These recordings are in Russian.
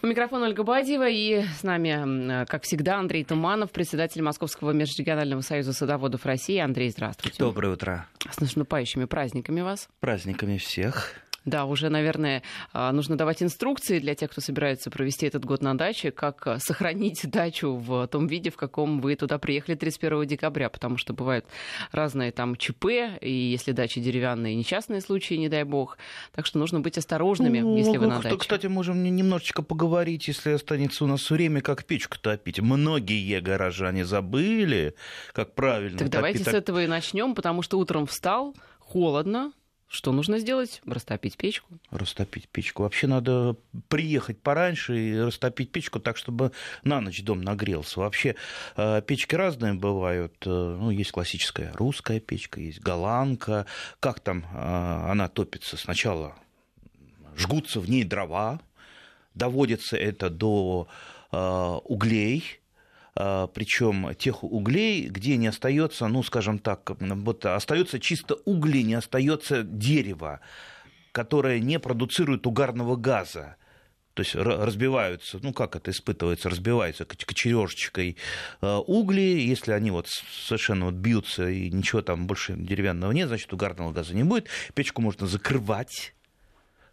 У микрофона Ольга Бадьева и с нами, как всегда, Андрей Туманов, председатель Московского межрегионального союза садоводов России. Андрей, здравствуйте. Доброе утро. С наступающими праздниками вас. Праздниками всех. Да, уже, наверное, а, нужно давать инструкции для тех, кто собирается провести этот год на даче, как а, сохранить дачу в том виде, в каком вы туда приехали 31 декабря, потому что бывают разные там ЧП, и если дачи деревянные, несчастные случаи, не дай бог. Так что нужно быть осторожными, ну, если вы на даче. Кстати, можем немножечко поговорить, если останется у нас время, как печку топить. Многие горожане забыли, как правильно Так топить. давайте с этого и начнем, потому что утром встал, холодно, что нужно сделать? Растопить печку. Растопить печку. Вообще надо приехать пораньше и растопить печку так, чтобы на ночь дом нагрелся. Вообще э, печки разные бывают. Э, ну, есть классическая русская печка, есть голландка. Как там э, она топится? Сначала жгутся в ней дрова, доводится это до углей, причем тех углей, где не остается, ну, скажем так, вот остается чисто угли, не остается дерево, которое не продуцирует угарного газа. То есть разбиваются, ну как это испытывается, разбиваются кочережечкой а, угли, если они вот совершенно вот бьются и ничего там больше деревянного нет, значит угарного газа не будет. Печку можно закрывать,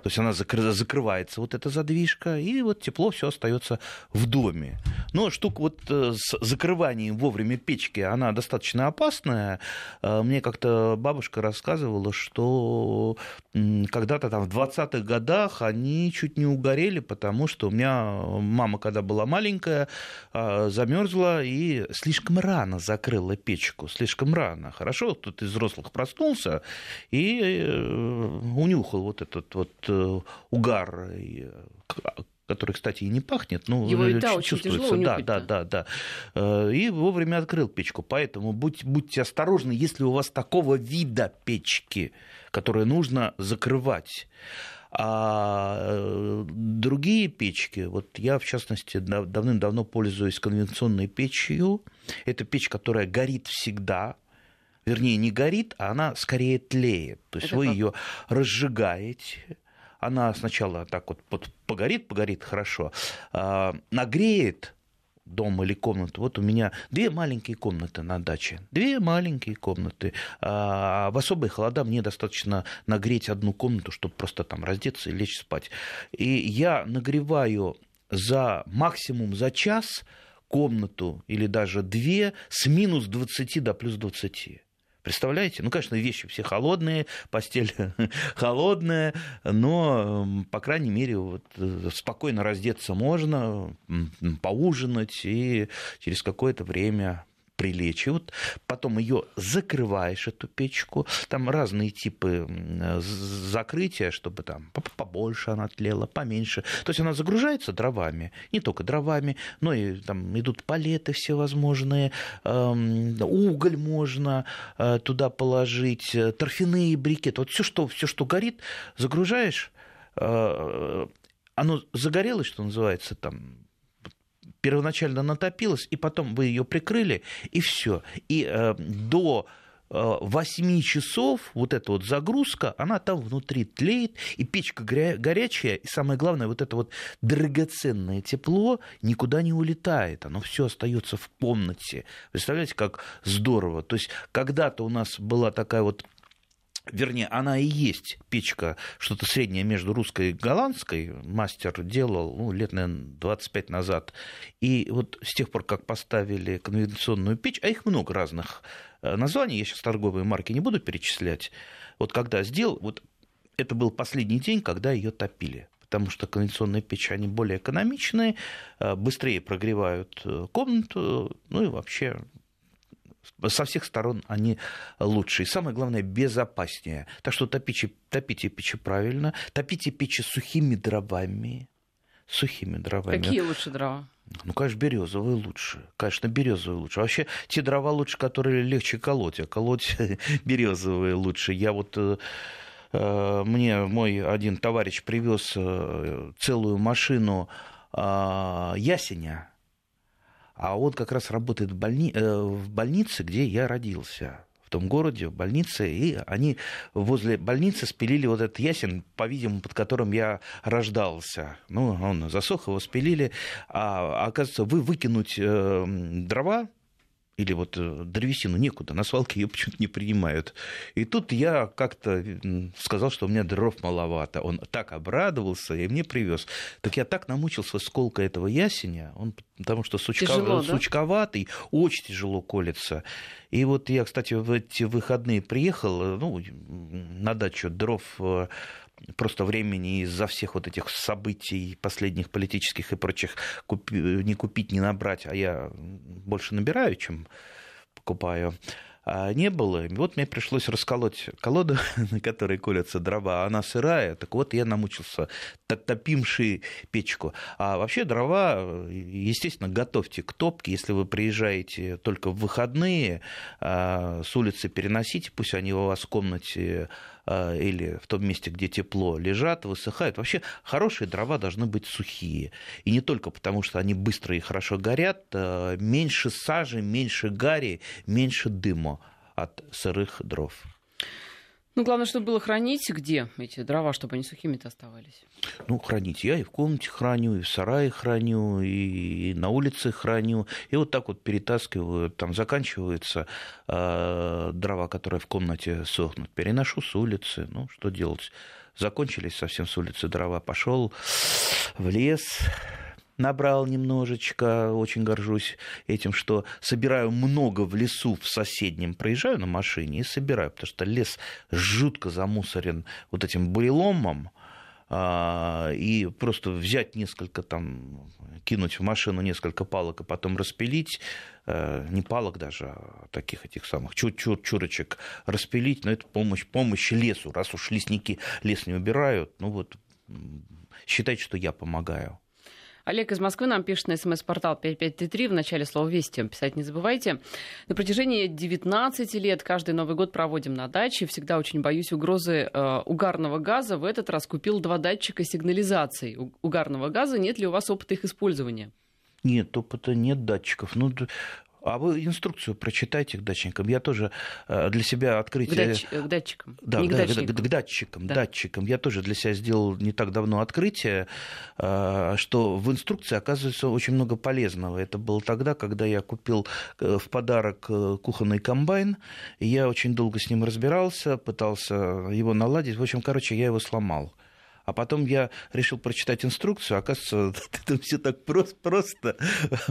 то есть она закрывается, вот эта задвижка, и вот тепло все остается в доме. Но штука вот э, с закрыванием вовремя печки, она достаточно опасная. Э, мне как-то бабушка рассказывала, что когда-то там в 20-х годах они чуть не угорели, потому что у меня мама, когда была маленькая, э, замерзла и слишком рано закрыла печку, слишком рано. Хорошо, тут из взрослых проснулся и унюхал вот этот вот угар, э, который, кстати, и не пахнет, но Его и да, чувствуется. да, да, да, да. Э, и вовремя открыл печку. Поэтому будь, будьте осторожны, если у вас такого вида печки, которые нужно закрывать. А другие печки, вот я, в частности, давным-давно пользуюсь конвенционной печью. Это печь, которая горит всегда, вернее, не горит, а она скорее тлеет. То есть Это вы ее разжигаете, она сначала так вот погорит, погорит хорошо, а, нагреет дом или комнату. Вот у меня две маленькие комнаты на даче. Две маленькие комнаты. А в особые холода мне достаточно нагреть одну комнату, чтобы просто там раздеться и лечь спать. И я нагреваю за максимум за час комнату или даже две с минус 20 до плюс 20. Представляете? Ну, конечно, вещи все холодные, постель холодная, но, по крайней мере, вот, э, спокойно раздеться можно, поужинать и через какое-то время прилечь. И вот потом ее закрываешь, эту печку. Там разные типы закрытия, чтобы там побольше она тлела, поменьше. То есть она загружается дровами, не только дровами, но и там идут палеты всевозможные, уголь можно э, туда положить, э, торфяные брикеты. Вот все, что, все, что горит, загружаешь, э, оно загорелось, что называется, там первоначально натопилась, и потом вы ее прикрыли, и все. И э, до 8 э, часов вот эта вот загрузка, она там внутри тлеет, и печка горячая, и самое главное, вот это вот драгоценное тепло никуда не улетает, оно все остается в комнате. Представляете, как здорово. То есть когда-то у нас была такая вот Вернее, она и есть печка, что-то среднее между русской и голландской. Мастер делал ну, лет, наверное, 25 назад. И вот с тех пор, как поставили конвенционную печь, а их много разных э, названий, я сейчас торговые марки не буду перечислять. Вот когда сделал, вот это был последний день, когда ее топили потому что конвенционные печи, они более экономичные, э, быстрее прогревают э, комнату, ну и вообще со всех сторон они лучше. И самое главное, безопаснее. Так что топите, топите печи правильно, топите печи сухими дровами. Сухими дровами. Какие лучше дрова? Ну, конечно, березовые лучше. Конечно, березовые лучше. Вообще, те дрова лучше, которые легче колоть, а колоть березовые лучше. Я вот э, э, мне мой один товарищ привез э, целую машину а, ясеня а он как раз работает в, больни... Э, в больнице, где я родился в том городе, в больнице, и они возле больницы спилили вот этот ясен, по-видимому, под которым я рождался. Ну, он засох, его спилили. А оказывается, вы выкинуть э, дрова или вот э, древесину некуда, на свалке ее почему-то не принимают. И тут я как-то сказал, что у меня дров маловато. Он так обрадовался и мне привез. Так я так намучился сколка этого ясеня, он, потому что сучка, Тяжело, да? сучковатый, очень тяжело колется. И вот я, кстати, в эти выходные приехал э, ну, на дачу дров э, просто времени из-за всех вот этих событий последних политических и прочих купи, не купить, не набрать, а я больше набираю, чем покупаю а не было. Вот мне пришлось расколоть колоду, на которой колятся дрова, она сырая. Так вот, я намучился, топимши печку. А вообще дрова, естественно, готовьте к топке. Если вы приезжаете только в выходные, а, с улицы переносите, пусть они у вас в комнате или в том месте, где тепло, лежат, высыхают. Вообще хорошие дрова должны быть сухие. И не только потому, что они быстро и хорошо горят, а, меньше сажи, меньше гари, меньше дыма от сырых дров. Ну, главное, чтобы было хранить где эти дрова, чтобы они сухими-то оставались. Ну, хранить я и в комнате храню, и в сарае храню, и на улице храню. И вот так вот перетаскиваю, там заканчиваются э, дрова, которые в комнате сохнут. Переношу с улицы. Ну, что делать? Закончились совсем с улицы дрова. Пошел в лес, набрал немножечко, очень горжусь этим, что собираю много в лесу в соседнем, проезжаю на машине и собираю, потому что лес жутко замусорен вот этим буреломом, а, и просто взять несколько там, кинуть в машину несколько палок и потом распилить, э, не палок даже, а таких этих самых чур-чур, чурочек распилить, но это помощь, помощь лесу, раз уж лесники лес не убирают, ну вот считайте, что я помогаю. Олег из Москвы нам пишет на смс-портал 5533 в начале слова «Вести». Писать не забывайте. На протяжении 19 лет каждый Новый год проводим на даче. Всегда очень боюсь угрозы э, угарного газа. В этот раз купил два датчика сигнализации угарного газа. Нет ли у вас опыта их использования? Нет, опыта нет датчиков. Ну, а вы инструкцию прочитайте к датчикам. Я тоже э, для себя открытие... К, дач... к датчикам. Да, не к, к, датчикам. к датчикам. Да. датчикам. Я тоже для себя сделал не так давно открытие, э, что в инструкции оказывается очень много полезного. Это было тогда, когда я купил э, в подарок кухонный комбайн. И я очень долго с ним разбирался, пытался его наладить. В общем, короче, я его сломал. А потом я решил прочитать инструкцию, оказывается, это все так просто, просто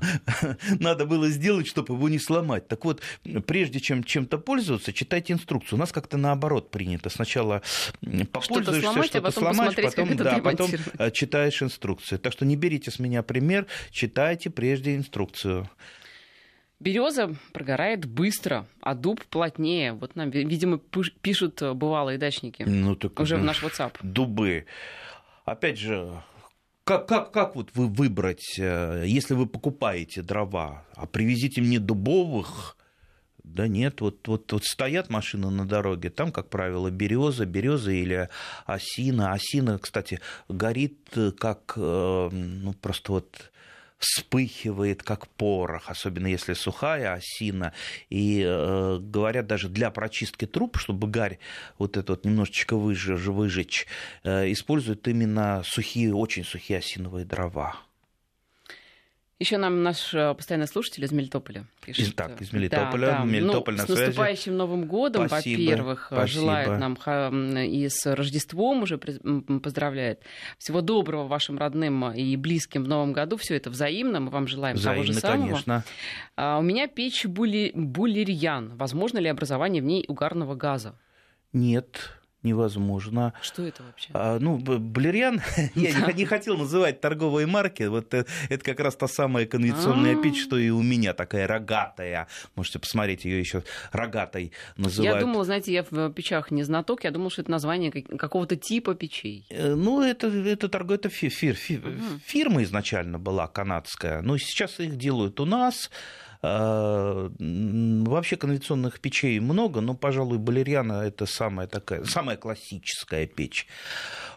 надо было сделать, чтобы его не сломать. Так вот, прежде чем чем-то пользоваться, читайте инструкцию. У нас как-то наоборот принято. Сначала попользуешься, что-то сломать, что-то а потом сломаешь, потом, да, потом э, читаешь инструкцию. Так что не берите с меня пример, читайте прежде инструкцию. Береза прогорает быстро, а дуб плотнее. Вот нам, видимо, пишут э, бывалые дачники ну, так, уже в наш WhatsApp. Дубы. Опять же, как, как, как вот вы выбрать, э, если вы покупаете дрова, а привезите мне дубовых, да нет, вот, вот, вот стоят машины на дороге, там, как правило, береза, береза или осина. Осина, кстати, горит э, как, ну, просто вот вспыхивает, как порох, особенно если сухая осина. И э, говорят, даже для прочистки труб, чтобы гарь вот это вот немножечко выжечь, выжечь э, используют именно сухие, очень сухие осиновые дрова. Еще нам наш э, постоянный слушатель из Мелитополя пишет. Из, так, из Мелитополя. Да, да. Мелитополь ну, на с наступающим Новым годом, во-первых. Желает нам и с Рождеством уже поздравляет. Всего доброго вашим родным и близким в Новом году. Все это взаимно. Мы вам желаем взаимно, того же самого. конечно. А, у меня печь були... булерьян. Возможно ли образование в ней угарного газа? Нет невозможно. Что это вообще? А, ну, Блерьян, я не, не хотел называть торговые марки, вот это, это как раз та самая конвенционная печь, что и у меня такая рогатая. Можете посмотреть, ее еще рогатой называют. Я думала, знаете, я в печах не знаток, я думала, что это название какого-то типа печей. Э, ну, это, это, торговая это фир, фир, фир, фирма изначально была канадская, но сейчас их делают у нас, А, вообще конвенционных печей много, но, пожалуй, балерьяна это самая такая, самая классическая печь.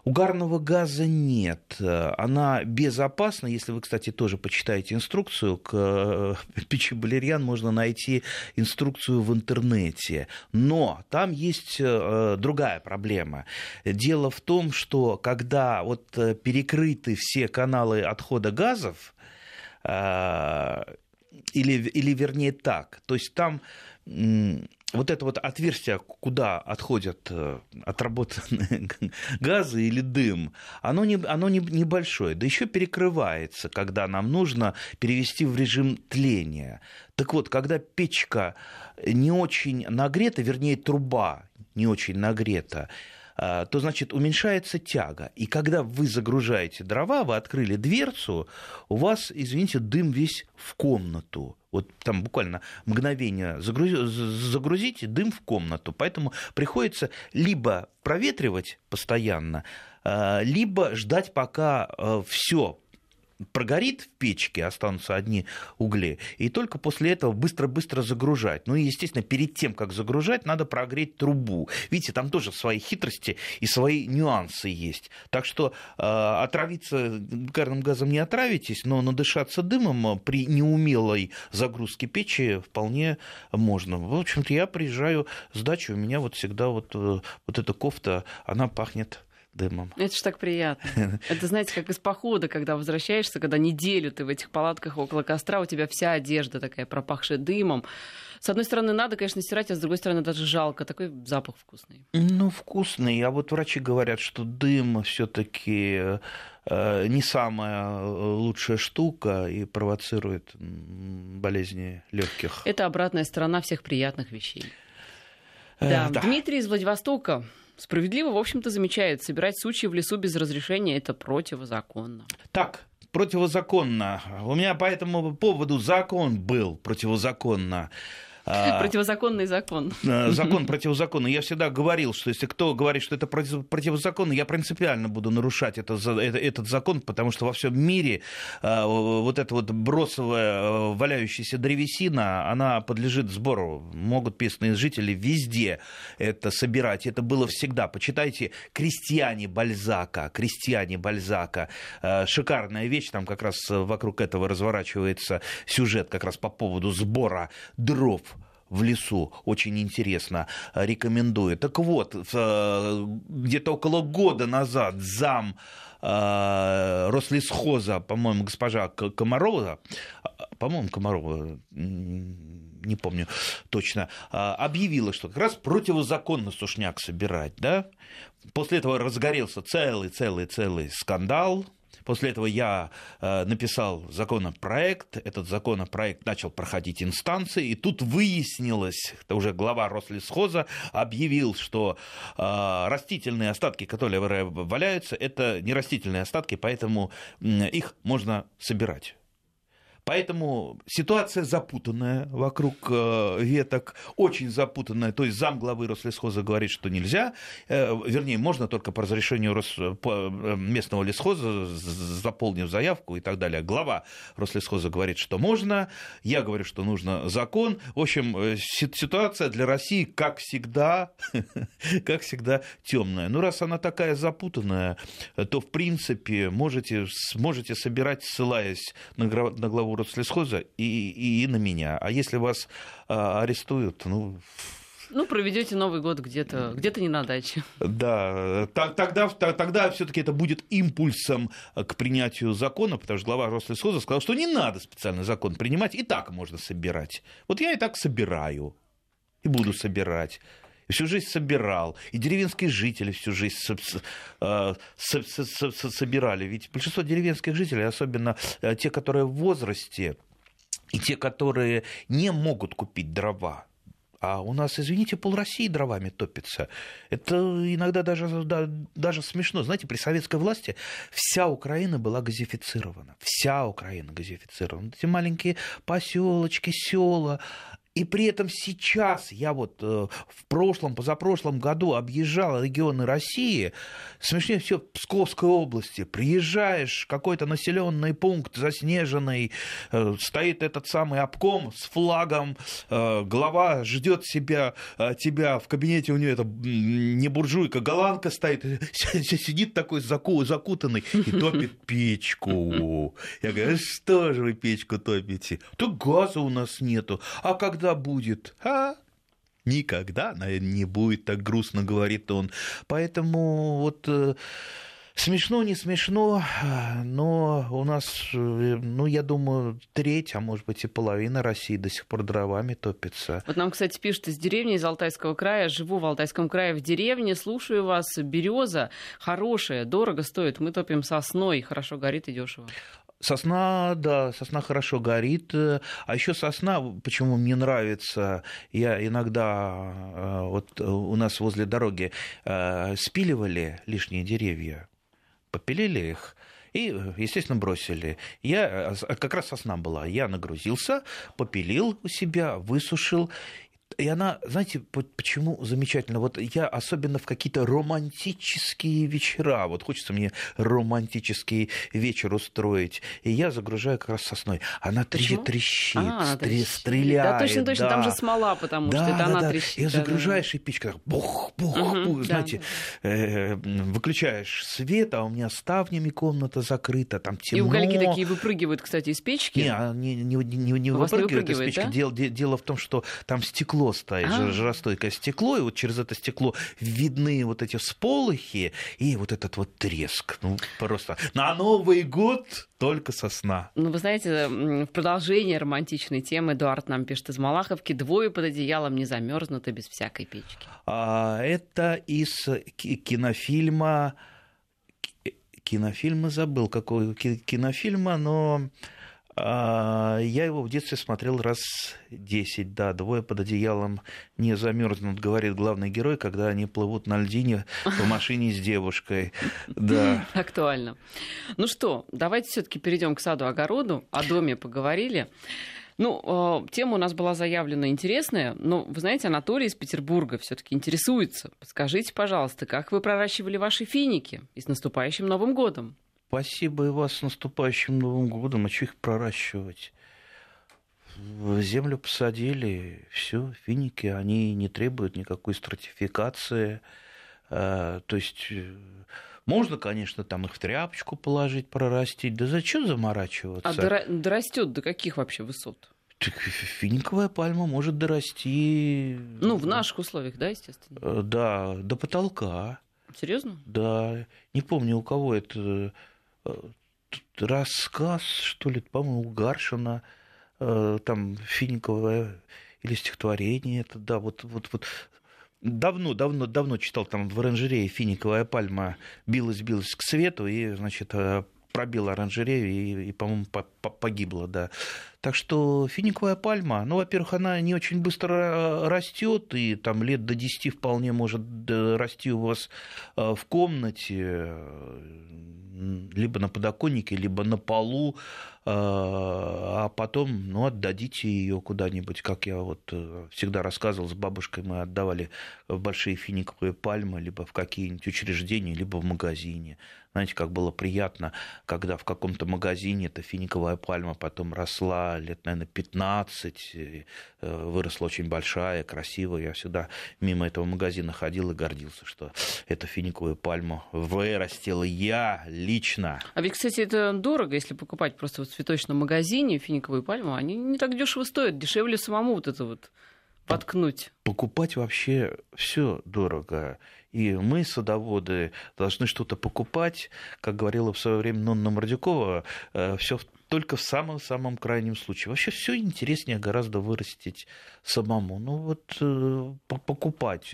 Угарного газа нет. Она безопасна. Если вы, кстати, тоже почитаете инструкцию, к э, печи балерьян можно найти инструкцию в интернете. Но там есть э, другая проблема. Дело в том, что когда вот э, перекрыты все каналы отхода газов, или, или вернее так, то есть там вот это вот отверстие, куда отходят э, отработанные газы или дым, оно, не, оно не, небольшое, да еще перекрывается, когда нам нужно перевести в режим тления. Так вот, когда печка не очень нагрета, вернее, труба не очень нагрета, то, значит, уменьшается тяга. И когда вы загружаете дрова, вы открыли дверцу, у вас, извините, дым весь в комнату. Вот там буквально мгновение загрузите дым в комнату. Поэтому приходится либо проветривать постоянно, а, либо ждать, пока а, все прогорит в печке, останутся одни угли, и только после этого быстро-быстро загружать. Ну и, естественно, перед тем, как загружать, надо прогреть трубу. Видите, там тоже свои хитрости и свои нюансы есть. Так что э, отравиться угарным газом не отравитесь, но надышаться дымом при неумелой загрузке печи вполне можно. В общем-то, я приезжаю с дачи, у меня вот всегда вот, э, вот эта кофта, она пахнет дымом. Это ж так приятно. Это, знаете, как из похода, когда возвращаешься, когда неделю ты в этих палатках около костра, у тебя вся одежда такая пропахшая дымом. С одной стороны, надо, конечно, стирать, а с другой стороны, даже жалко. Такой запах вкусный. Ну, вкусный. А вот врачи говорят, что дым все-таки э, не самая э, лучшая штука и провоцирует болезни легких. Это обратная сторона всех приятных вещей. Э, да. да. Дмитрий из Владивостока справедливо, в общем-то, замечает, собирать сучьи в лесу без разрешения – это противозаконно. Так, противозаконно. У меня по этому поводу закон был противозаконно. А, Противозаконный закон. Э, закон противозаконный. Я всегда говорил, что если кто говорит, что это противозаконно, я принципиально буду нарушать это, это, этот закон, потому что во всем мире э, вот эта вот бросовая э, валяющаяся древесина, она подлежит сбору. Могут местные жители везде это собирать. Это было всегда. Почитайте «Крестьяне Бальзака». «Крестьяне Бальзака». Шикарная вещь. Там как раз вокруг этого разворачивается сюжет как раз по поводу сбора дров в лесу. Очень интересно. Рекомендую. Так вот, э, где-то около года назад зам э, Рослесхоза, по-моему, госпожа Комарова, по-моему, Комарова, не помню точно, э, объявила, что как раз противозаконно сушняк собирать, да? После этого разгорелся целый-целый-целый скандал, После этого я э, написал законопроект, этот законопроект начал проходить инстанции, и тут выяснилось, это уже глава Рослесхоза объявил, что э, растительные остатки, которые валяются, это не растительные остатки, поэтому их можно собирать. Поэтому ситуация запутанная вокруг э, веток, очень запутанная. То есть зам главы Рослесхоза говорит, что нельзя, э, вернее, можно только по разрешению э, местного лесхоза, заполнив заявку и так далее. Глава Рослесхоза говорит, что можно, я говорю, что нужно закон. В общем, ситуация для России, как всегда, как всегда, темная. Ну, раз она такая запутанная, то, в принципе, можете, можете собирать, ссылаясь на главу Рослесхоза и, и на меня. А если вас а, арестуют, ну, ну, проведете Новый год где-то где не на даче. Да, тогда, тогда все-таки это будет импульсом к принятию закона, потому что глава Рослесхоза сказал, что не надо специальный закон принимать, и так можно собирать. Вот я и так собираю, и буду собирать всю жизнь собирал, и деревенские жители всю жизнь э, собирали. Ведь большинство деревенских жителей, особенно э, те, которые в возрасте, и те, которые не могут купить дрова, а у нас, извините, пол России дровами топится. Это иногда даже, да, даже смешно. Знаете, при советской власти вся Украина была газифицирована. Вся Украина газифицирована. Эти маленькие поселочки, села, И при этом сейчас я вот э, в прошлом, позапрошлом году объезжал регионы России, смешнее всего в Псковской области. Приезжаешь какой-то населенный пункт заснеженный, э, стоит этот самый обком с флагом, э, глава ждет себя, тебя в кабинете, у нее это не буржуйка, голландка стоит, сидит такой закутанный и топит печку. Я говорю, что же вы печку топите? То газа у нас нету. А когда будет? А? Никогда, наверное, не будет, так грустно говорит он. Поэтому вот э, Смешно, не смешно, но у нас, э, ну, я думаю, треть, а может быть и половина России до сих пор дровами топится. Вот нам, кстати, пишут из деревни, из Алтайского края. Живу в Алтайском крае в деревне, слушаю вас. Береза хорошая, дорого стоит. Мы топим сосной, хорошо горит и дешево. Сосна, да, сосна хорошо горит. А еще сосна, почему мне нравится, я иногда, э, вот у нас возле дороги э, спиливали лишние деревья, попилили их, и, естественно, бросили. Я, э, как раз сосна была, я нагрузился, попилил у себя, высушил, и она, знаете, почему замечательно? Вот я особенно в какие-то романтические вечера, вот хочется мне романтический вечер устроить, и я загружаю как раз сосной. Она трещит, трещит, а, стр... стреляет. Да, точно, точно, да. там же смола, потому да, что это да, она да. трещит. И да, загружаешь, да. и печка бух, бух, угу, бух, знаете, да. э, выключаешь свет, а у меня ставнями комната закрыта, там темно. И угольки такие выпрыгивают, кстати, из печки? Не, не, не, не, не выпрыгивают из печки. Да? Дело, дело в том, что там стекло стекло стоит, а? жаростойкое стекло, и вот через это стекло видны вот эти всполохи и вот этот вот треск. Ну, просто на Новый год только сосна. Ну, вы знаете, в продолжение романтичной темы Эдуард нам пишет из Малаховки, двое под одеялом не замерзнуты без всякой печки. А, это из кинофильма кинофильма забыл, какой кинофильма, но я его в детстве смотрел раз десять, да, двое под одеялом не замерзнут, говорит главный герой, когда они плывут на льдине в машине с девушкой. Да. Актуально. Ну что, давайте все-таки перейдем к саду-огороду, о доме поговорили. Ну, э, тема у нас была заявлена интересная, но, вы знаете, Анатолий из Петербурга все-таки интересуется. Подскажите, пожалуйста, как вы проращивали ваши финики и с наступающим Новым годом? Спасибо и вас с наступающим Новым годом. А что их проращивать? В землю посадили, все, финики, они не требуют никакой стратификации. А, то есть э, можно, конечно, там их в тряпочку положить, прорастить. Да зачем заморачиваться? А дорастет до каких вообще высот? Так финиковая пальма может дорасти. Ну, в наших условиях, да, естественно. Э, да, до потолка. Серьезно? Да. Не помню, у кого это рассказ, что ли, по-моему, Гаршина, э, там Финиковое или стихотворение, это, да, вот, вот, вот давно, давно, давно читал там в оранжерее финиковая пальма билась, билась к свету и, значит, э, пробила оранжерею и, и по-моему, погибла, да. Так что финиковая пальма, ну, во-первых, она не очень быстро э, растет, и там лет до 10 вполне может расти у вас в комнате либо на подоконнике, либо на полу, а, потом ну, отдадите ее куда-нибудь, как я вот э, всегда рассказывал, с бабушкой мы отдавали в большие финиковые пальмы, либо в какие-нибудь учреждения, либо в магазине. Знаете, как было приятно, когда в каком-то магазине эта финиковая пальма потом росла лет, наверное, 15, э, выросла очень большая, красивая. Я всегда мимо этого магазина ходил и гордился, что эту финиковую пальму вырастил я лично. А ведь, кстати, это дорого, если покупать просто в цветочном магазине финиковую пальму. Они не так дешево стоят, дешевле самому вот это вот воткнуть. Покупать вообще все дорого. И мы, садоводы, должны что-то покупать. Как говорила в свое время Нонна Мордюкова, э, все только в самом-самом крайнем случае. Вообще все интереснее гораздо вырастить самому. Ну вот э, покупать.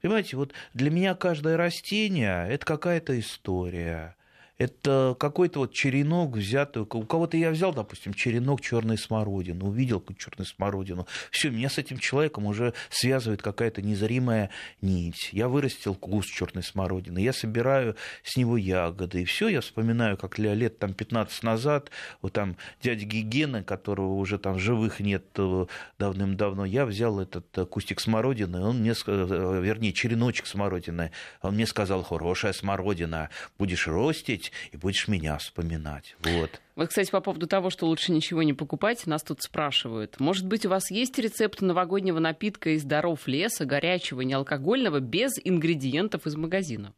Понимаете, вот для меня каждое растение – это какая-то история. Это какой-то вот черенок взятый. У кого-то я взял, допустим, черенок черной смородины, увидел черную смородину. Все, меня с этим человеком уже связывает какая-то незримая нить. Я вырастил куст черной смородины, я собираю с него ягоды. И все, я вспоминаю, как лет там 15 назад, вот там дядя Гигена, которого уже там живых нет э, давным-давно, я взял этот э, кустик смородины, он мне, э, вернее, череночек смородины, он мне сказал, хорошая смородина, будешь ростить, жить и будешь меня вспоминать. Вот. Вот, кстати, по поводу того, что лучше ничего не покупать, нас тут спрашивают. Может быть, у вас есть рецепт новогоднего напитка из даров леса, горячего, неалкогольного, без ингредиентов из магазина?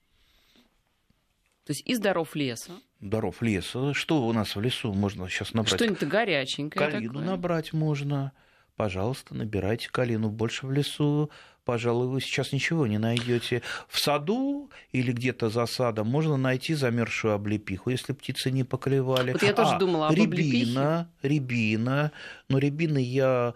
То есть из даров леса. Даров леса. Что у нас в лесу можно сейчас набрать? Что-нибудь горяченькое. Калину такое. набрать можно. Пожалуйста, набирайте калину. Больше в лесу пожалуй, вы сейчас ничего не найдете. В саду или где-то за садом можно найти замерзшую облепиху, если птицы не поклевали. Вот я тоже а, думала об рябина, облепихе. Рябина, но рябины я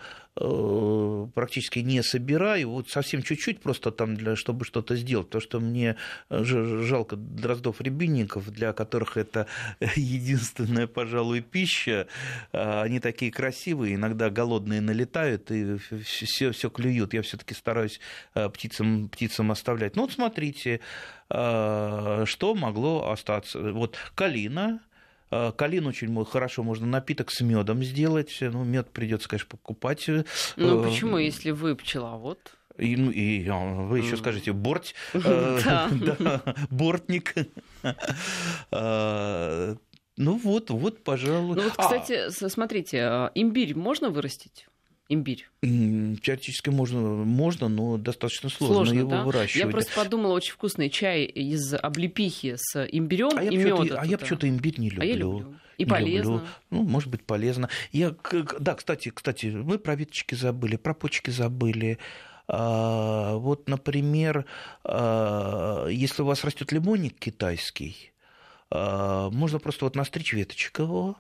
практически не собираю, вот совсем чуть-чуть просто там, для, чтобы что-то сделать, потому что мне э, жалко дроздов-рябинников, для которых это единственная, пожалуй, пища. А, они такие красивые, иногда голодные налетают и все, все клюют. Я все-таки стараюсь э, птицам, птицам оставлять. Ну вот смотрите, что могло остаться. Вот калина, Э, калин очень хорошо можно напиток с медом сделать. Ну, мед придется, конечно, покупать. Ну, э, почему, если вы пчеловод? И, ну, и вы еще скажете борть, э, бортник. Ну вот, вот, пожалуй. Ну вот, а. кстати, смотрите, имбирь можно вырастить? Имбирь? Теоретически можно, можно, но достаточно сложно, сложно его да? выращивать. Я просто подумала, очень вкусный чай из облепихи с имбирем а и медом. А я почему-то имбирь не люблю. А я люблю. И не полезно. Люблю. Ну, может быть, полезно. Я, да, кстати, кстати, мы про веточки забыли, про почки забыли. А, вот, например, а, если у вас растет лимонник китайский, а, можно просто вот настричь веточек его,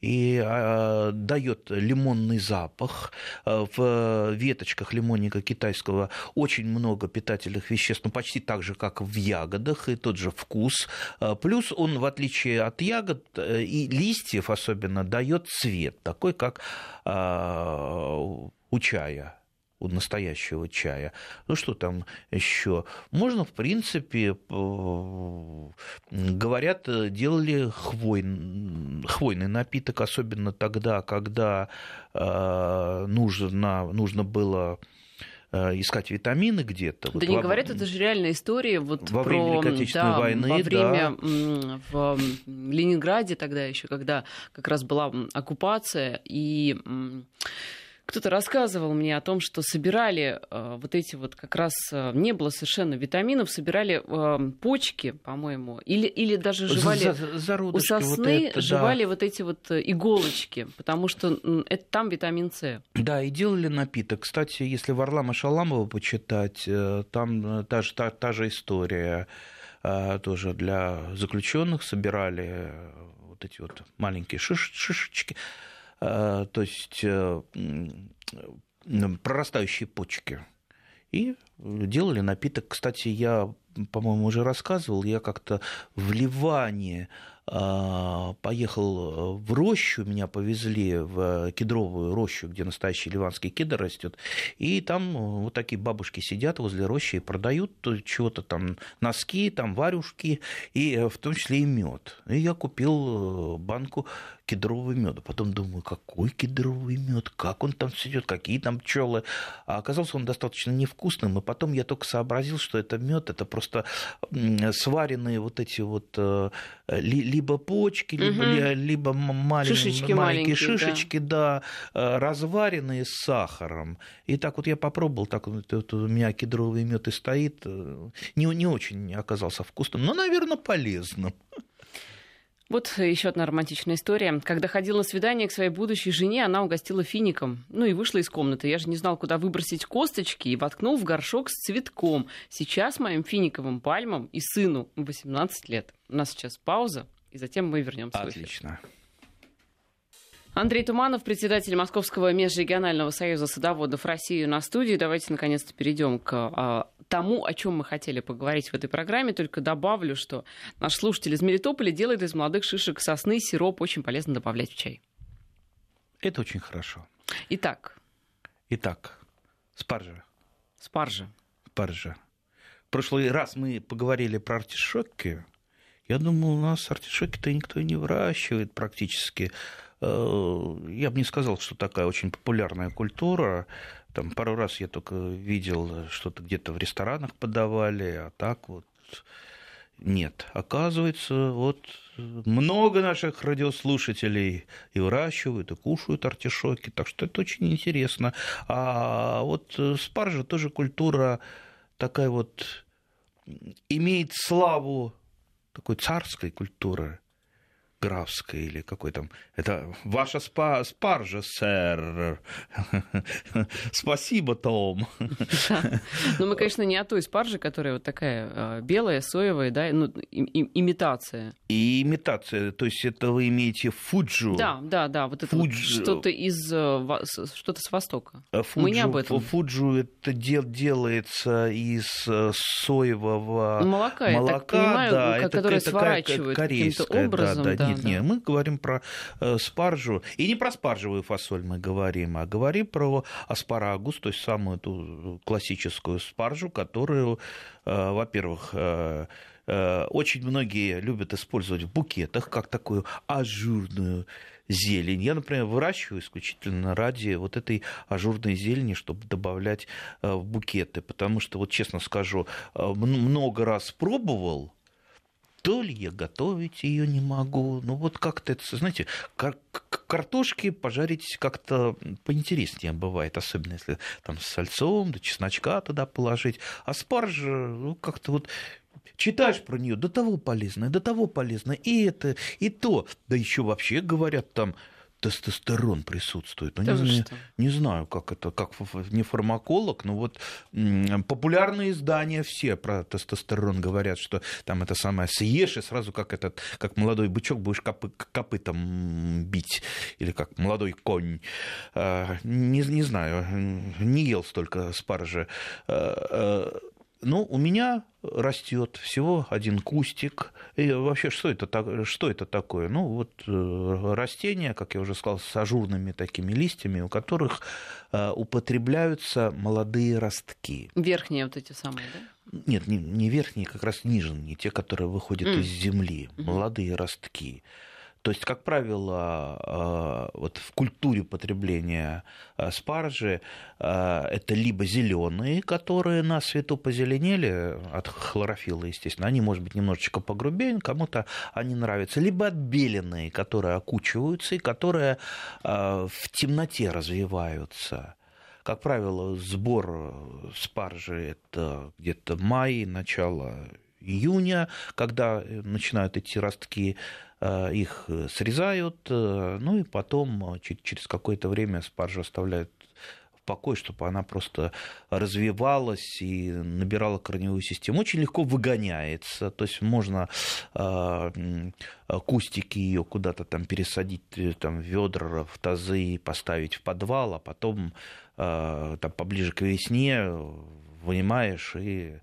и э, дает лимонный запах. Э, в веточках лимонника китайского очень много питательных веществ, ну, почти так же, как в ягодах, и тот же вкус. Э, плюс он, в отличие от ягод и листьев особенно, дает цвет, такой, как у чая у настоящего чая. Ну что там еще? Можно, в принципе, говорят, делали хвойный, хвойный напиток, особенно тогда, когда э, нужно, нужно было э, искать витамины где-то. Да вот не во... говорят, это же реальная история. Вот во про, время Великой Отечественной да, войны, во время да. в Ленинграде тогда еще, когда как раз была оккупация, и кто-то рассказывал мне о том, что собирали э, вот эти вот как раз э, не было совершенно витаминов, собирали э, почки, по-моему, или, или даже жевали за, за у сосны, вот это, жевали да. вот эти вот э, иголочки, потому что это там витамин С. Да, и делали напиток. Кстати, если Варлама Шаламова почитать, э, там та же, та, та же история тоже для заключенных собирали вот эти вот маленькие шиш, шишечки Э, то есть э, прорастающие почки. И делали напиток. Кстати, я, по-моему, уже рассказывал, я как-то в Ливане а, поехал в рощу, меня повезли в кедровую рощу, где настоящий ливанский кедр растет, и там вот такие бабушки сидят возле рощи и продают чего-то там, носки, там варюшки, и в том числе и мед. И я купил банку кедрового меда. Потом думаю, какой кедровый мед, как он там сидит, какие там пчелы. А оказался он достаточно невкусным. И потом я только сообразил, что это мед, это просто сваренные вот эти вот э, либо почки, угу. либо, либо маленькие, шишечки маленькие шишечки, да. да, э, разваренные с сахаром. И так вот я попробовал, так вот, вот у меня кедровый мед и стоит. Э, не, не очень оказался вкусным, но, наверное, полезным. Вот еще одна романтичная история. Когда ходила на свидание к своей будущей жене, она угостила фиником. Ну и вышла из комнаты. Я же не знал, куда выбросить косточки и воткнул в горшок с цветком. Сейчас моим финиковым пальмам и сыну 18 лет. У нас сейчас пауза, и затем мы вернемся. Отлично. Андрей Туманов, председатель Московского межрегионального союза садоводов России на студии. Давайте наконец-то перейдем к а, тому, о чем мы хотели поговорить в этой программе. Только добавлю, что наш слушатель из Мелитополя делает из молодых шишек сосны сироп. Очень полезно добавлять в чай. Это очень хорошо. Итак. Итак, спаржа. Спаржа. Спаржа. В прошлый раз мы поговорили про артишоки. Я думал, у нас артишоки-то никто и не выращивает практически. Я бы не сказал, что такая очень популярная культура. Там пару раз я только видел, что-то где-то в ресторанах подавали, а так вот нет. Оказывается, вот много наших радиослушателей и выращивают, и кушают артишоки, так что это очень интересно. А вот спаржа тоже культура такая вот имеет славу такой царской культуры графской или какой там. Это ваша спа спаржа, сэр. Спасибо, Том. Ну, мы, конечно, не о той спарже, которая вот такая а, белая, соевая, да, ну, имитация. И имитация, то есть это вы имеете фуджу. Да, да, да, вот это что-то из, э, что-то с Востока. Фуджу, мы не об этом. Фуджу это делается из э, соевого молока, молока я так понимаю, которое сворачивают каким-то образом. Да, да, нет, нет, мы говорим про э, спаржу. И не про спаржевую фасоль мы говорим, а говорим про аспарагус, то есть самую эту классическую спаржу, которую, э, во-первых, э, очень многие любят использовать в букетах, как такую ажурную зелень. Я, например, выращиваю исключительно ради вот этой ажурной зелени, чтобы добавлять в букеты. Потому что, вот честно скажу, много раз пробовал, то ли я готовить ее не могу. Ну вот как-то это, знаете, кар картошки пожарить как-то поинтереснее бывает, особенно если там с сальцом, да чесночка туда положить. А спаржа, ну как-то вот читаешь про нее, до того полезно, до того полезно, и это, и то. Да еще вообще говорят там, тестостерон присутствует. Ну, не, не, не знаю, как это, как не фармаколог, но вот популярные издания все про тестостерон говорят, что там это самое съешь, и сразу как этот, как молодой бычок будешь копы, копытом бить, или как молодой конь. А, не, не знаю, не ел столько спаржи. А, а, ну, у меня растет всего один кустик. И вообще, что это, что это такое? Ну, вот э, растения, как я уже сказал, с ажурными такими листьями, у которых э, употребляются молодые ростки. Верхние вот эти самые, да? Нет, не, не верхние, как раз нижние, те, которые выходят mm. из земли, mm-hmm. молодые ростки. То есть, как правило, а, вот в культуре потребления а, спаржи а, это либо зеленые, которые на свету позеленели от хлорофилла, естественно, они, может быть, немножечко погрубее, кому-то они нравятся, либо отбеленные, которые окучиваются и которые в темноте развиваются. Как правило, сбор спаржи это где-то май, начало июня, когда начинают идти ростки Э, их э, срезают, э, ну и потом через какое-то время спаржу оставляют в покой, чтобы она просто развивалась и набирала корневую систему. Очень легко выгоняется, то есть можно кустики ее куда-то там пересадить там, ведра, в тазы, поставить в подвал, а потом там, поближе к весне вынимаешь и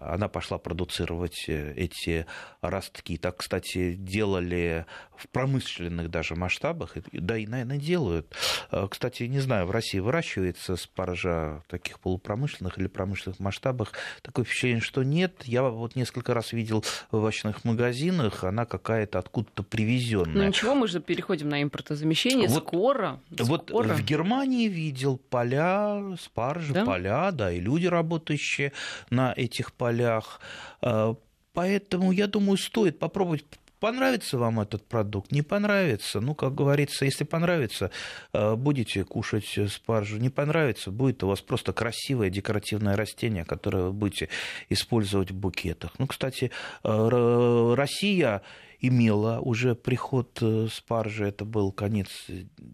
она пошла продуцировать э, эти ростки. Так, кстати, делали в промышленных даже масштабах, да и, наверное, делают. Э, кстати, не знаю, в России выращивается спаржа в таких полупромышленных или промышленных масштабах. Такое впечатление, что нет. Я вот несколько раз видел в овощных магазинах, она какая-то откуда-то привезенная. Ну ничего, мы же переходим на импортозамещение вот, скоро. Вот скоро. в Германии видел поля спаржи, да? поля, да, и люди, работающие на этих полях полях. Э, поэтому, я думаю, стоит попробовать Понравится вам этот продукт, не понравится, ну, как говорится, если понравится, э, будете кушать спаржу, не понравится, будет у вас просто красивое декоративное растение, которое вы будете использовать в букетах. Ну, кстати, э, Россия имела уже приход э, спаржи, это был конец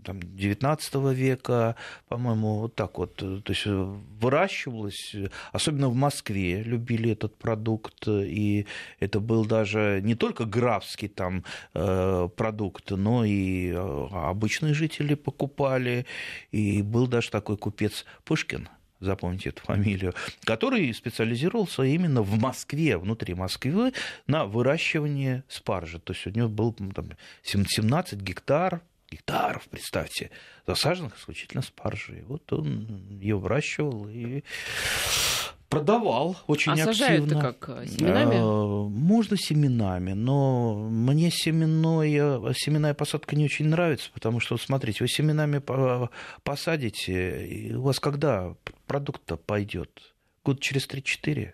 там, 19 века, по-моему, вот так вот, э, то есть э, выращивалось, особенно в Москве любили этот продукт, и это был даже не только графский там продукт, но и обычные жители покупали, и был даже такой купец Пушкин, запомните эту фамилию, который специализировался именно в Москве, внутри Москвы, на выращивании спаржи. То есть у него был там, 17 гектар, гектаров, представьте, засаженных исключительно спаржей. Вот он ее выращивал и продавал очень а активно. как э, семенами? А, можно семенами, но мне семенное, семенная посадка не очень нравится, потому что, смотрите, вы семенами посадите, и у вас когда продукт-то пойдет? Год через 3-4?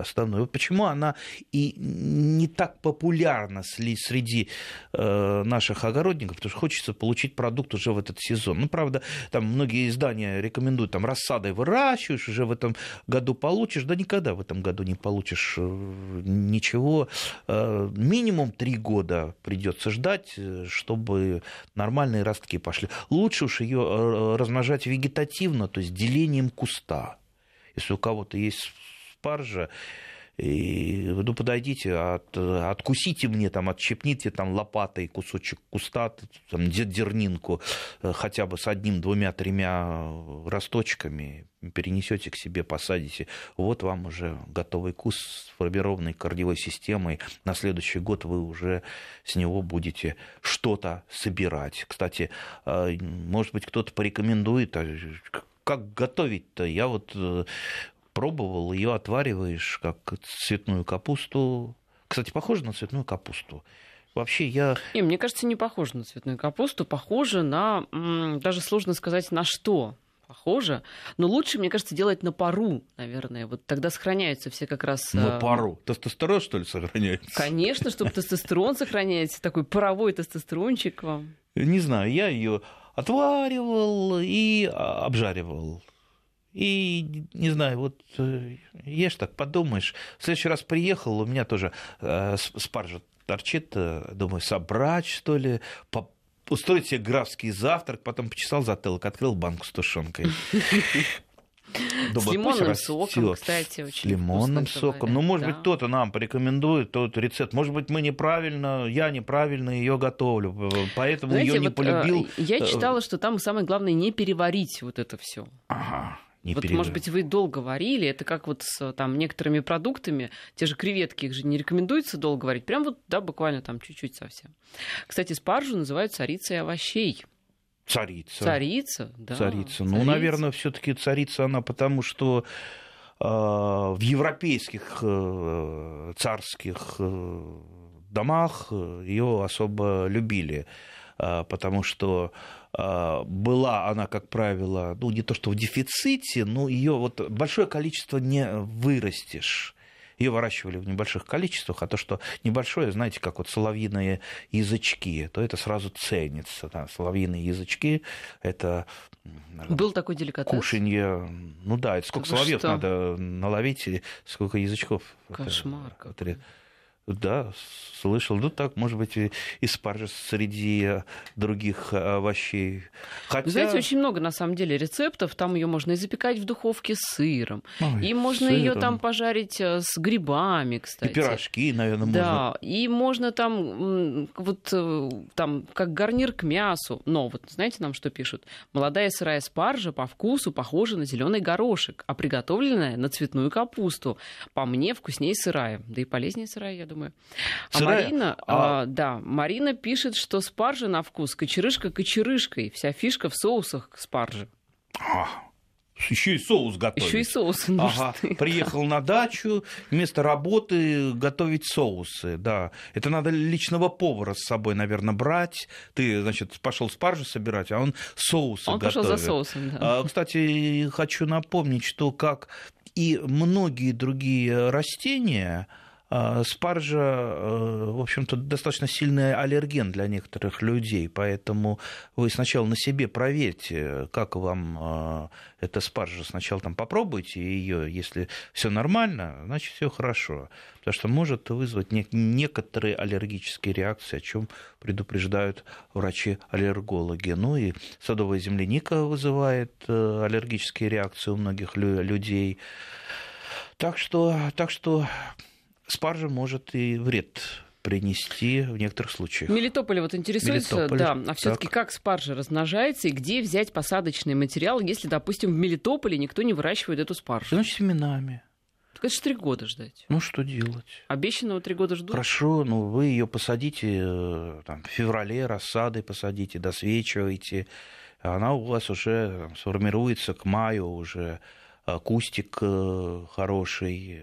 Основной. Почему она и не так популярна среди э, наших огородников, потому что хочется получить продукт уже в этот сезон. Ну, правда, там многие издания рекомендуют, там, рассадой выращиваешь, уже в этом году получишь, да никогда в этом году не получишь э, ничего. Э, минимум три года придется ждать, чтобы нормальные ростки пошли. Лучше уж ее размножать вегетативно, то есть делением куста. Если у кого-то есть спаржа, и, ну, подойдите, от, откусите мне, там, отщепните там лопатой кусочек куста, там, дернинку, э, хотя бы с одним, двумя, тремя росточками, перенесете к себе, посадите. Вот вам уже готовый куст, сформированный корневой системой. На следующий год вы уже с него будете что-то собирать. Кстати, э, может быть, кто-то порекомендует, а как готовить-то? Я вот э, пробовал, ее отвариваешь как цветную капусту. Кстати, похоже на цветную капусту. Вообще я... Не, мне кажется, не похоже на цветную капусту, похоже на... Даже сложно сказать, на что похоже. Но лучше, мне кажется, делать на пару, наверное. Вот тогда сохраняются все как раз... На э, пару? Тестостерон, что ли, сохраняется? Конечно, чтобы тестостерон сохраняется. Такой паровой тестостерончик вам. Не знаю, я ее отваривал и обжаривал. И, не знаю, вот э, ешь так, подумаешь. В следующий раз приехал, у меня тоже э, спаржа торчит, э, думаю, собрать, что ли, по устроить себе графский завтрак, потом почесал затылок, открыл банку с тушенкой. Думаю, с лимонным соком, кстати, очень С лимонным соком. Ну, может да. быть, кто-то нам порекомендует тот рецепт. Может быть, мы неправильно, я неправильно ее готовлю, поэтому ее не вот, полюбил. Я читала, что там самое главное не переварить вот это все. Ага не вот, перед... может быть, вы долго варили, это как вот с там, некоторыми продуктами, те же креветки, их же не рекомендуется долго варить, прям вот, да, буквально там чуть-чуть совсем. Кстати, спаржу называют царицей овощей. Царица. Царица, да. Царица. Ну, наверное, все-таки царица она потому, что э, в европейских э, царских э, домах ее особо любили, э, потому что была она, как правило, ну не то что в дефиците, но ее вот большое количество не вырастешь ее выращивали в небольших количествах, а то, что небольшое, знаете, как вот соловьиные язычки, то это сразу ценится. Да, соловьиные язычки – это был такой деликатес? Кушанье. Ну да, это сколько соловьев надо наловить, сколько язычков. Кошмар. Это, да, слышал. Ну так, может быть, и, спаржа среди других овощей. Хотя... Вы знаете, очень много на самом деле рецептов. Там ее можно и запекать в духовке с сыром. Ой, и можно ее там пожарить э, с грибами, кстати. И пирожки, наверное, можно. Да, и можно там вот э, там как гарнир к мясу. Но вот знаете нам что пишут? Молодая сырая спаржа по вкусу похожа на зеленый горошек, а приготовленная на цветную капусту. По мне вкуснее сырая, да и полезнее сырая, я думаю. А Сырая? Марина, а... А, да, Марина пишет, что спаржа на вкус кочерышка кочерышкой. Вся фишка в соусах спаржи. А, еще и соус готовить. Еще и соус Ага. Приехал на дачу, вместо работы готовить соусы, да. Это надо личного повара с собой, наверное, брать. Ты, значит, пошел спаржу собирать, а он соусы он готовит. Он пошел за соусом, да. А, кстати, хочу напомнить, что как и многие другие растения, спаржа, э, в общем-то, достаточно сильный аллерген для некоторых людей, поэтому вы сначала на себе проверьте, как вам а, эта спаржа. Сначала там попробуйте ее, если все нормально, значит все хорошо, потому что может вызвать некоторые аллергические реакции, о чем предупреждают врачи-аллергологи. Ну и садовая земляника вызывает э, аллергические реакции у многих людей. Так что, так что спаржа может и вред принести в некоторых случаях. Мелитополь вот интересуется, Мелитополь, да, а все-таки так. как спаржа размножается и где взять посадочный материал, если, допустим, в Мелитополе никто не выращивает эту спаржу? Значит, семенами. Так это же три года ждать. Ну, что делать? Обещанного три года ждут. Хорошо, ну вы ее посадите э, там, в феврале, рассады посадите, досвечивайте. Она у вас уже там, сформируется к маю, уже э, кустик э, хороший.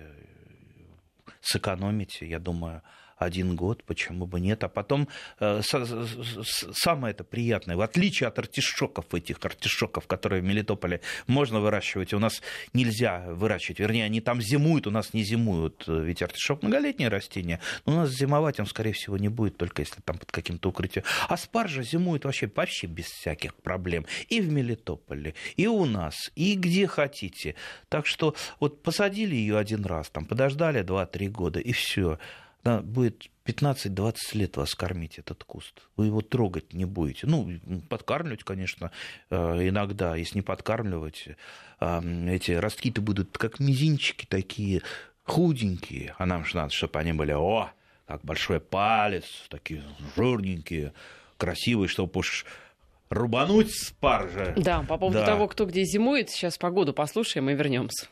Сэкономите, я думаю, один год, почему бы нет. А потом э, самое это приятное, в отличие от артишоков, этих артишоков, которые в Мелитополе можно выращивать, у нас нельзя выращивать. Вернее, они там зимуют, у нас не зимуют. Ведь артишок многолетнее растение. Но у нас зимовать он, скорее всего, не будет, только если там под каким-то укрытием. А спаржа зимует вообще, вообще без всяких проблем. И в Мелитополе, и у нас, и где хотите. Так что вот посадили ее один раз, там, подождали 2-3 года, и все будет 15-20 лет вас кормить этот куст. Вы его трогать не будете. Ну, подкармливать, конечно, э, иногда. Если не подкармливать, эти ростки-то будут как мизинчики такие худенькие. А нам же надо, чтобы они были, о, как большой палец, такие жирненькие, красивые, чтобы уж рубануть спаржа. Да, по поводу Да. того, кто где зимует, сейчас погоду послушаем и вернемся.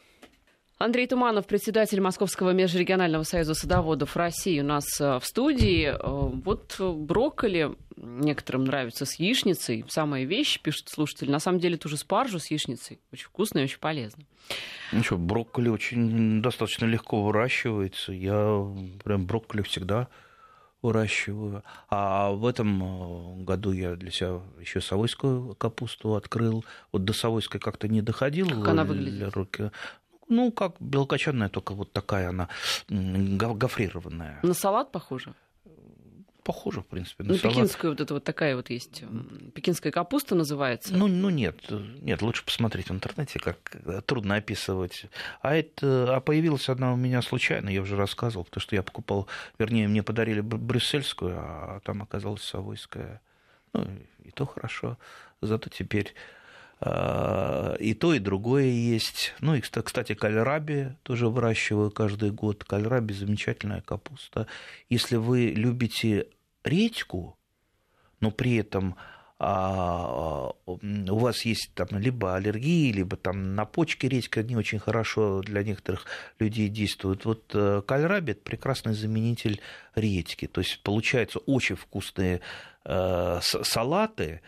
Андрей Туманов, председатель Московского межрегионального союза садоводов России, у нас э, в студии. Э, Вот э, брокколи некоторым нравится с яичницей. Самая вещь, пишет слушатель. На самом деле тоже спаржу с яичницей. Очень вкусно и очень полезно. Ну что, брокколи очень достаточно легко выращивается. Я прям брокколи всегда выращиваю. А в этом году я для себя еще совойскую капусту открыл. Вот до совойской как-то не доходил. Как она для выглядит? руки. Ну, как белокочанная, только вот такая она гофрированная. На салат похоже? Похоже, в принципе, на Ну, салат. пекинская вот это вот такая вот есть. Пекинская капуста называется. Ну, ну нет, нет, лучше посмотреть в интернете, как э, трудно описывать. А это, а появилась она у меня случайно, я уже рассказывал, потому что я покупал, вернее, мне подарили бр- брюссельскую, а там оказалась совойская. Ну, и то хорошо. Зато теперь и то, и другое есть. Ну и, кста- кстати, кальраби тоже выращиваю каждый год. Кальраби замечательная капуста. Если вы любите редьку, но при этом а, у вас есть там либо аллергии, либо там на почке редька не очень хорошо для некоторых людей действует. Вот э, кальраби – это прекрасный заменитель редьки. То есть получаются очень вкусные э, салаты,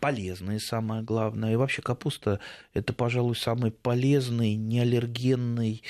полезные, самое главное. И вообще капуста – это, пожалуй, самый полезный, неаллергенный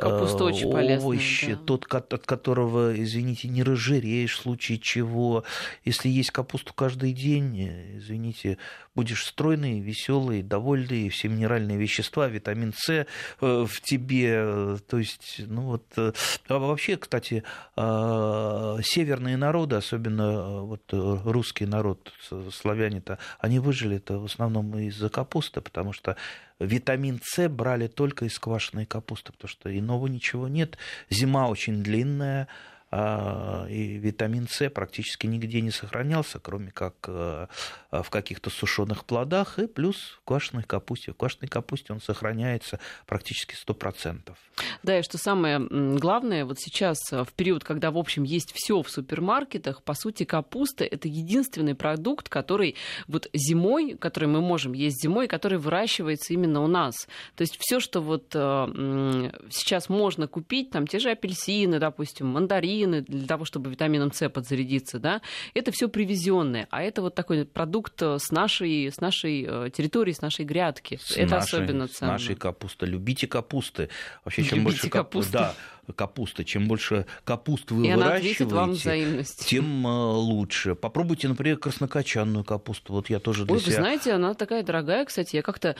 Капуста э, очень полезная, да. тот, от которого, извините, не разжиреешь в случае чего. Если есть капусту каждый день, э, извините, будешь стройный, веселый, довольный, все минеральные вещества, витамин С э, в тебе. То есть, ну вот, а вообще, кстати, северные народы, особенно вот русский народ, славяне-то, они выжили-то в основном из-за капусты, потому что витамин С брали только из квашеной капусты, потому что иного ничего нет. Зима очень длинная, и витамин С практически нигде не сохранялся, кроме как э, в каких-то сушеных плодах и плюс в квашеной капусте. В квашеной капусте он сохраняется практически 100%. Да, и что самое главное, вот сейчас, э, в период, когда, в общем, есть все в супермаркетах, по сути, капуста – это единственный продукт, который вот зимой, который мы можем есть зимой, который выращивается именно у нас. То есть все, что вот э, сейчас можно купить, там те же апельсины, допустим, мандарины, для того, чтобы витамином С подзарядиться, да, это все привезенное. А это вот такой продукт э, с нашей, с нашей э, территории, с нашей грядки. С это нашей- особенно с ценно. нашей капусты. Любите капусты. Вообще, чем Любите больше кап- капусты. Да, капуста. Чем больше капуст вы И вам выращиваете, взаимностью. тем э, лучше. Попробуйте, например, краснокочанную капусту. Вот я тоже для Ой, вы себя... знаете, она такая дорогая, кстати. Я как-то...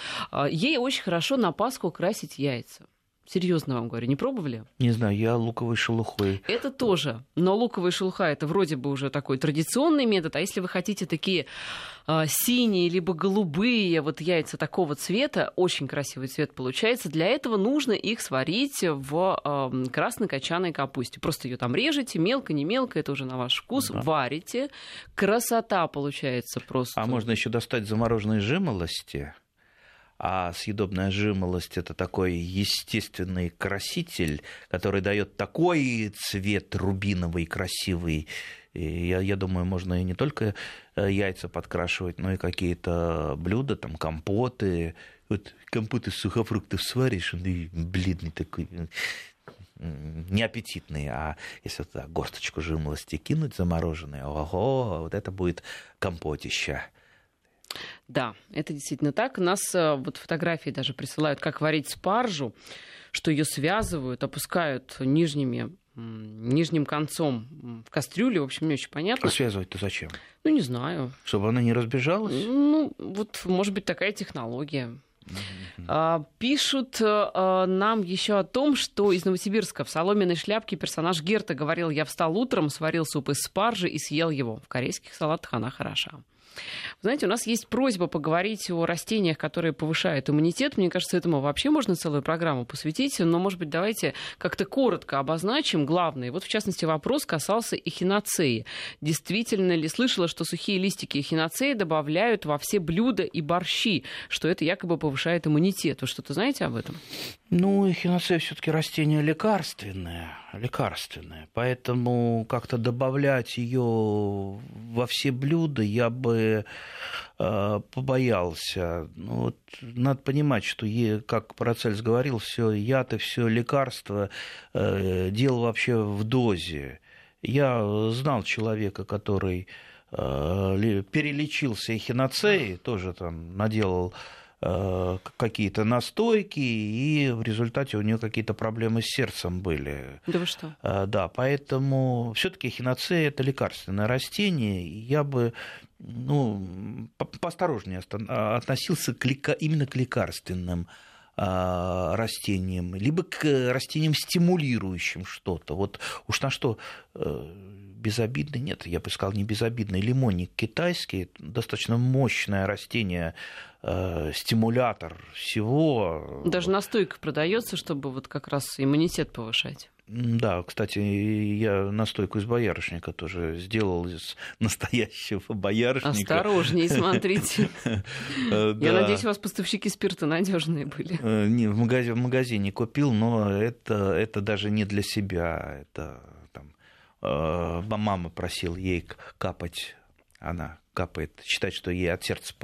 Ей очень хорошо на Пасху красить яйца. Серьезно вам говорю, не пробовали? Не знаю, я луковой шелухой. Это тоже. Но луковая шелуха это вроде бы уже такой традиционный метод. А если вы хотите такие а, синие либо голубые вот яйца такого цвета, очень красивый цвет получается. Для этого нужно их сварить в а, красно-кочаной капусте. Просто ее там режете, мелко, не мелко, это уже на ваш вкус. Да. Варите. Красота получается просто. А можно еще достать замороженные жимолости, а съедобная жимолость это такой естественный краситель, который дает такой цвет рубиновый, красивый. И я, я думаю, можно и не только э, яйца подкрашивать, но и какие-то блюда, там компоты. Вот компот из сухофруктов сваришь, он и бледный такой, неаппетитный, а если туда горсточку жимолости кинуть замороженной, ого, вот это будет компотища. Да, это действительно так. Нас э, вот фотографии даже присылают, как варить спаржу, что ее связывают, опускают нижними нижним концом в кастрюле, в общем, не очень понятно. А связывать-то зачем? Ну, не знаю. Чтобы она не разбежалась? Ну, вот, может быть, такая технология. А, пишут а, нам еще о том, что из Новосибирска в соломенной шляпке персонаж Герта говорил, я встал утром, сварил суп из спаржи и съел его. В корейских салатах она хороша. Знаете, у нас есть просьба поговорить о растениях, которые повышают иммунитет. Мне кажется, этому вообще можно целую программу посвятить. Но, может быть, давайте как-то коротко обозначим главное. Вот, в частности, вопрос касался эхиноцеи. Действительно ли слышала, что сухие листики эхиноцеи добавляют во все блюда и борщи, что это якобы повышает иммунитет? Вы что-то знаете об этом? Ну, эхиноцея все-таки растение лекарственное, лекарственное, поэтому как-то добавлять ее во все блюда я бы э, побоялся. Ну, вот, надо понимать, что, как Парацельс говорил, все яд и все лекарство э, дело вообще в дозе. Я знал человека, который э, перелечился эхиноцеей, тоже там наделал какие-то настойки, и в результате у нее какие-то проблемы с сердцем были. Да вы что? Э, да, поэтому все-таки хиноцея это лекарственное растение, и я бы ну, поосторожнее относился к, именно к лекарственным а, растениям, либо к растениям, стимулирующим что-то. Вот уж на что э, безобидный, нет, я бы сказал, не безобидный, лимонник китайский, достаточно мощное растение, э, стимулятор всего. Даже настойка продается, чтобы вот как раз иммунитет повышать. Да, кстати, я настойку из боярышника тоже сделал из настоящего боярышника. Осторожнее, смотрите. Я надеюсь, у вас поставщики спирта надежные были. Э, не, в магазине, купил, но это, даже не для себя. Это мама просила ей капать, она капает, считает, что ей от сердца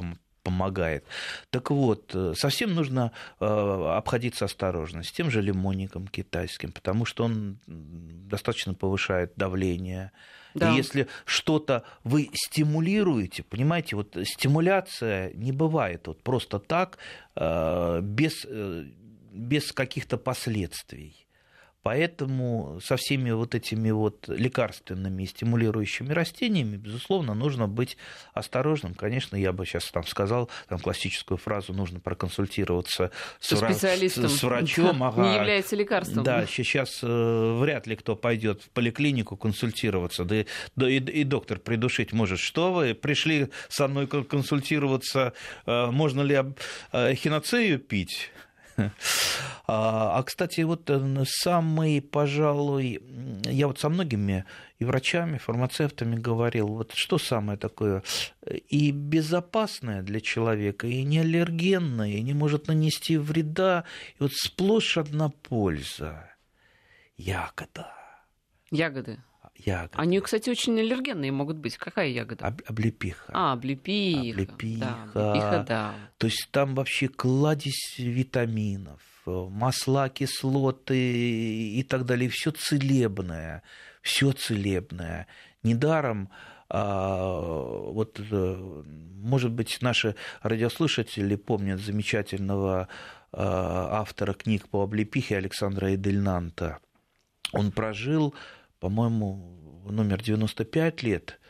помогает. Так вот, э, совсем нужно э, обходиться осторожно с тем же лимонником китайским, потому что он достаточно повышает давление. Да. И если что-то вы стимулируете, понимаете, вот стимуляция не бывает вот просто так, э, без, без каких-то последствий. Поэтому со всеми вот этими вот лекарственными и стимулирующими растениями, безусловно, нужно быть осторожным. Конечно, я бы сейчас там сказал там классическую фразу, нужно проконсультироваться с, специалистом, с, врачом. Ага. Не является лекарством. Да, сейчас э, вряд ли кто пойдет в поликлинику консультироваться, да, да и, и доктор придушить может. Что вы пришли со мной консультироваться, э, можно ли э, хиноцею пить? А, а, кстати, вот э, самый, пожалуй, я вот со многими и врачами, фармацевтами говорил, вот что самое такое и безопасное для человека, и не аллергенное, и не может нанести вреда, и вот сплошь одна польза. Ягода. Ягоды ягоды. Они, кстати, очень аллергенные могут быть. Какая ягода? Об, облепиха. А, облепиха. Облепиха. Да, облепиха, да. То есть там вообще кладезь витаминов, масла, кислоты и так далее. Все целебное. Все целебное. Недаром а, вот, э, может быть, наши радиослушатели помнят замечательного а, автора книг по облепихе Александра Эдельнанта. Он прожил по-моему, номер 95 лет,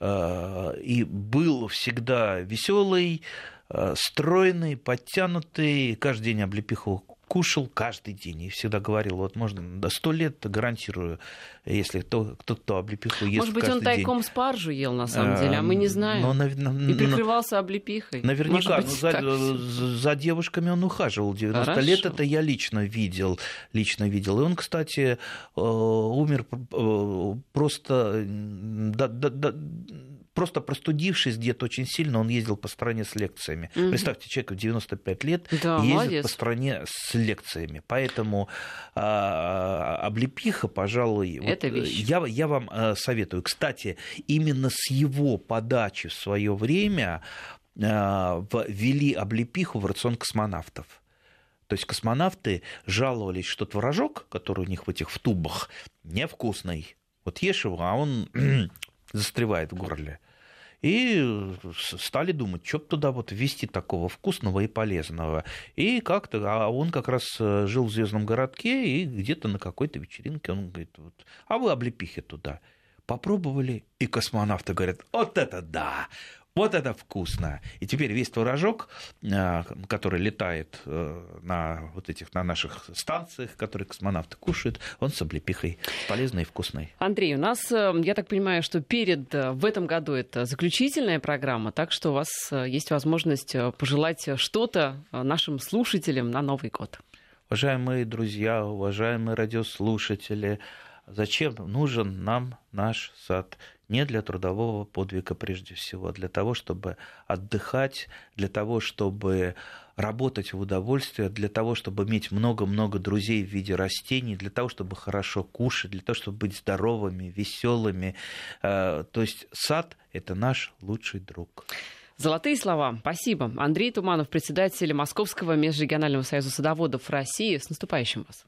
э, и был всегда веселый, э, стройный, подтянутый, каждый день облепиху кушал каждый день и всегда говорил, вот можно до сто лет гарантирую, если кто, кто, кто облепиху ест Может быть, он тайком день. спаржу ел на самом деле, а мы не знаем. Но, на, и прикрывался облепихой. Наверняка, быть, ну, за, за девушками он ухаживал 90 Хорошо. лет, это я лично видел, лично видел. И он, кстати, э, умер э, просто да, да, да, просто простудившись где-то очень сильно, он ездил по стране с лекциями. Угу. Представьте, человек в 95 лет да, ездит молодец. по стране с лекциями. Поэтому а, облепиха, пожалуй, Это вот, Я, я вам а, советую. Кстати, именно с его подачи в свое время а, ввели облепиху в рацион космонавтов. То есть космонавты жаловались, что творожок, который у них в этих в тубах, невкусный. Вот ешь его, а он застревает в горле. И стали думать, что туда вот ввести такого вкусного и полезного. И как-то, а он как раз э, жил в звездном городке, и где-то на какой-то вечеринке он говорит, вот, а вы облепихи туда. Попробовали, и космонавты говорят, вот это да, вот это вкусно. И теперь весь творожок, э, который летает э, на вот этих на наших станциях, которые космонавты кушают, он с облепихой полезный и вкусный. Андрей, у нас, э, я так понимаю, что перед в этом году это заключительная программа, так что у вас есть возможность пожелать что-то нашим слушателям на Новый год. Уважаемые друзья, уважаемые радиослушатели, зачем нужен нам наш сад? не для трудового подвига прежде всего, а для того, чтобы отдыхать, для того, чтобы работать в удовольствие, для того, чтобы иметь много-много друзей в виде растений, для того, чтобы хорошо кушать, для того, чтобы быть здоровыми, веселыми. Э, то есть сад – это наш лучший друг. Золотые слова. Спасибо. Андрей Туманов, председатель Московского межрегионального союза садоводов России. С наступающим вас.